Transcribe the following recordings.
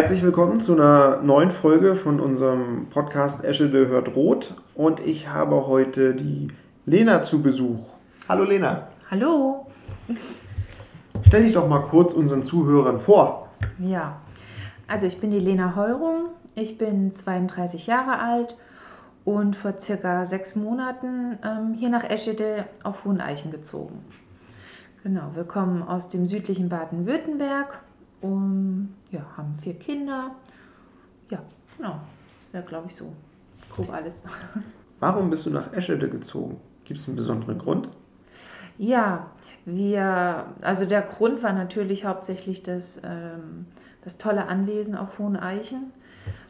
herzlich willkommen zu einer neuen Folge von unserem Podcast Eschede hört rot. Und ich habe heute die Lena zu Besuch. Hallo Lena. Hallo. Stell dich doch mal kurz unseren Zuhörern vor. Ja, also ich bin die Lena Heurung. Ich bin 32 Jahre alt und vor circa sechs Monaten ähm, hier nach Eschede auf Hoheneichen gezogen. Genau, wir kommen aus dem südlichen Baden-Württemberg und ja, haben vier Kinder. Ja, genau, das wäre glaube ich so grob alles. Warum bist du nach Eschede gezogen? Gibt es einen besonderen Grund? Ja, wir, also der Grund war natürlich hauptsächlich das, ähm, das tolle Anwesen auf Hohen Eichen,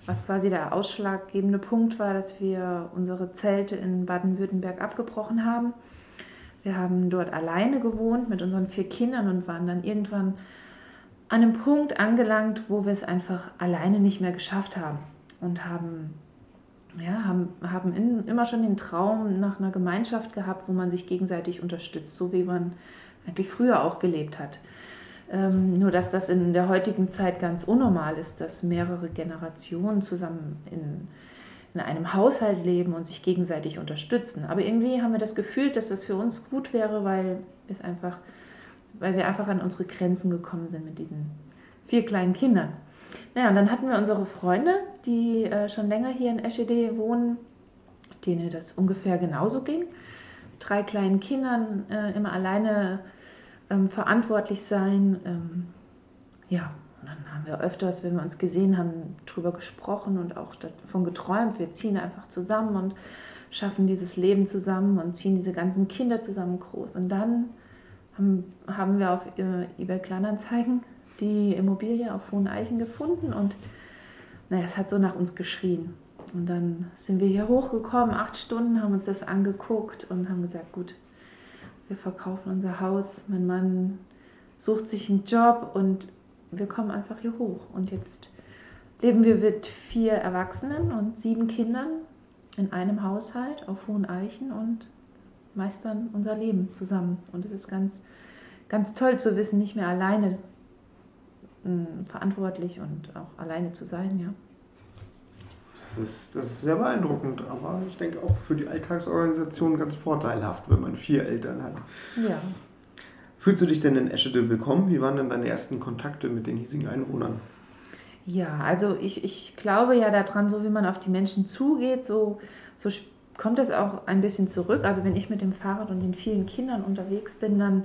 was quasi der ausschlaggebende Punkt war, dass wir unsere Zelte in Baden-Württemberg abgebrochen haben. Wir haben dort alleine gewohnt mit unseren vier Kindern und waren dann irgendwann an einem Punkt angelangt, wo wir es einfach alleine nicht mehr geschafft haben und haben ja, haben, haben in, immer schon den Traum nach einer Gemeinschaft gehabt, wo man sich gegenseitig unterstützt, so wie man eigentlich früher auch gelebt hat. Ähm, nur dass das in der heutigen Zeit ganz unnormal ist, dass mehrere Generationen zusammen in, in einem Haushalt leben und sich gegenseitig unterstützen. Aber irgendwie haben wir das Gefühl, dass das für uns gut wäre, weil es einfach, weil wir einfach an unsere Grenzen gekommen sind mit diesen vier kleinen Kindern. Naja, und dann hatten wir unsere Freunde, die äh, schon länger hier in Eschede wohnen, denen das ungefähr genauso ging drei kleinen Kindern äh, immer alleine ähm, verantwortlich sein. Ähm, ja, und dann haben wir öfters, wenn wir uns gesehen haben, darüber gesprochen und auch davon geträumt, wir ziehen einfach zusammen und schaffen dieses Leben zusammen und ziehen diese ganzen Kinder zusammen groß. Und dann haben, haben wir auf äh, eBay Kleinanzeigen die Immobilie auf Hohen Eichen gefunden und naja, es hat so nach uns geschrien. Und dann sind wir hier hochgekommen, acht Stunden, haben uns das angeguckt und haben gesagt, gut, wir verkaufen unser Haus, mein Mann sucht sich einen Job und wir kommen einfach hier hoch. Und jetzt leben wir mit vier Erwachsenen und sieben Kindern in einem Haushalt auf Hohen Eichen und meistern unser Leben zusammen. Und es ist ganz, ganz toll zu wissen, nicht mehr alleine mh, hm, verantwortlich und auch alleine zu sein, ja. Das ist, das ist sehr beeindruckend, aber ich denke auch für die Alltagsorganisation ganz vorteilhaft, wenn man vier Eltern hat. Ja. Fühlst du dich denn in Eschede willkommen? Wie waren denn deine ersten Kontakte mit den hiesigen Einwohnern? Ja, also ich, ich glaube ja daran, so wie man auf die Menschen zugeht, so, so kommt es auch ein bisschen zurück. Also wenn ich mit dem Fahrrad und den vielen Kindern unterwegs bin, dann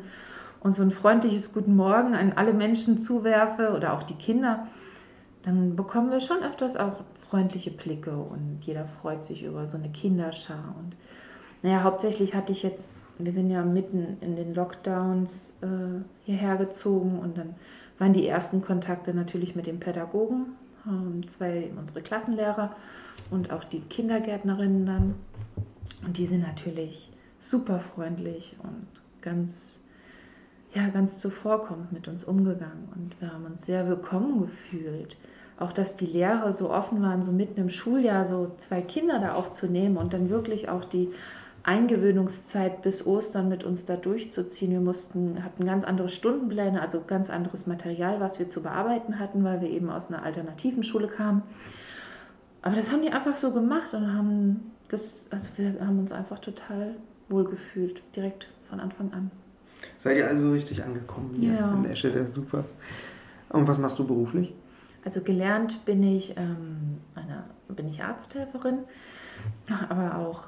und so ein freundliches Guten Morgen an alle Menschen zuwerfe oder auch die Kinder, dann bekommen wir schon öfters auch freundliche Blicke und jeder freut sich über so eine Kinderschar. Und naja, hauptsächlich hatte ich jetzt, wir sind ja mitten in den Lockdowns äh, hierher gezogen und dann waren die ersten Kontakte natürlich mit den Pädagogen, ähm, zwei unsere Klassenlehrer und auch die Kindergärtnerinnen dann. Und die sind natürlich super freundlich und ganz, ja, ganz zuvorkommend mit uns umgegangen. Und wir haben uns sehr willkommen gefühlt auch dass die Lehrer so offen waren, so mitten im Schuljahr so zwei Kinder da aufzunehmen und dann wirklich auch die Eingewöhnungszeit bis Ostern mit uns da durchzuziehen. Wir mussten, hatten ganz andere Stundenpläne, also ganz anderes Material, was wir zu bearbeiten hatten, weil wir eben aus einer alternativen Schule kamen. Aber das haben die einfach so gemacht und haben das, also wir haben uns einfach total wohl gefühlt, direkt von Anfang an. Seid ihr also richtig angekommen hier ja. in Esche, der super. Und was machst du beruflich? Also gelernt bin ich, ähm, eine, bin ich Arzthelferin, aber auch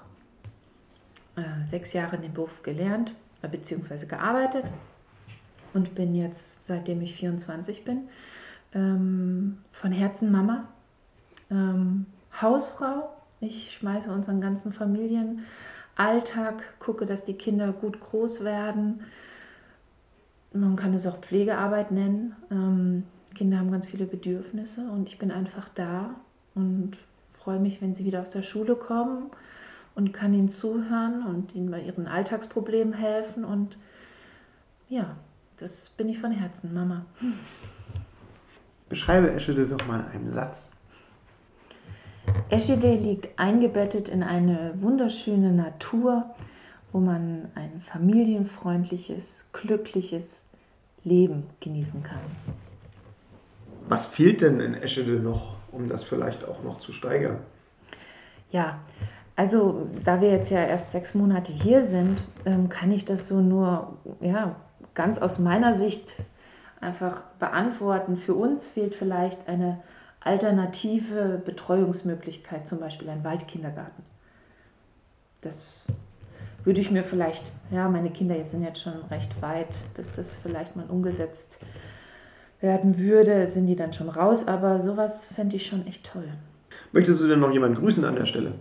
äh, sechs Jahre in dem Beruf gelernt äh, bzw. gearbeitet und bin jetzt, seitdem ich 24 bin, ähm, von Herzen Mama, ähm, Hausfrau. Ich schmeiße unseren ganzen Familienalltag, gucke, dass die Kinder gut groß werden. Man kann es auch Pflegearbeit nennen. Ähm, Kinder haben ganz viele Bedürfnisse und ich bin einfach da und freue mich, wenn sie wieder aus der Schule kommen und kann ihnen zuhören und ihnen bei ihren Alltagsproblemen helfen und ja, das bin ich von Herzen, Mama. Beschreibe Eschede doch mal in einem Satz. Eschede liegt eingebettet in eine wunderschöne Natur, wo man ein familienfreundliches, glückliches Leben genießen kann. Was fehlt denn in Eschede noch, um das vielleicht auch noch zu steigern? Ja, also da wir jetzt ja erst sechs Monate hier sind, ähm, kann ich das so nur ja, ganz aus meiner Sicht einfach beantworten. Für uns fehlt vielleicht eine alternative Betreuungsmöglichkeit, zum Beispiel ein Waldkindergarten. Das würde ich mir vielleicht, ja, meine Kinder sind jetzt schon recht weit, bis das vielleicht mal umgesetzt werden würde, sind die dann schon raus, aber sowas fände ich schon echt toll. Möchtest du denn noch jemanden grüßen an der Stelle?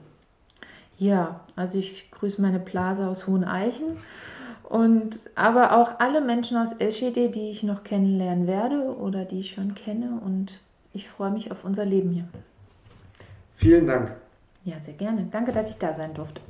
Ja, also ich grüße meine Plaza aus Hohen Eichen und aber auch alle Menschen aus Eschede, die ich noch kennenlernen werde oder die ich schon kenne und ich freue mich auf unser Leben hier. Vielen Dank. Ja, sehr gerne. Danke, dass ich da sein durfte.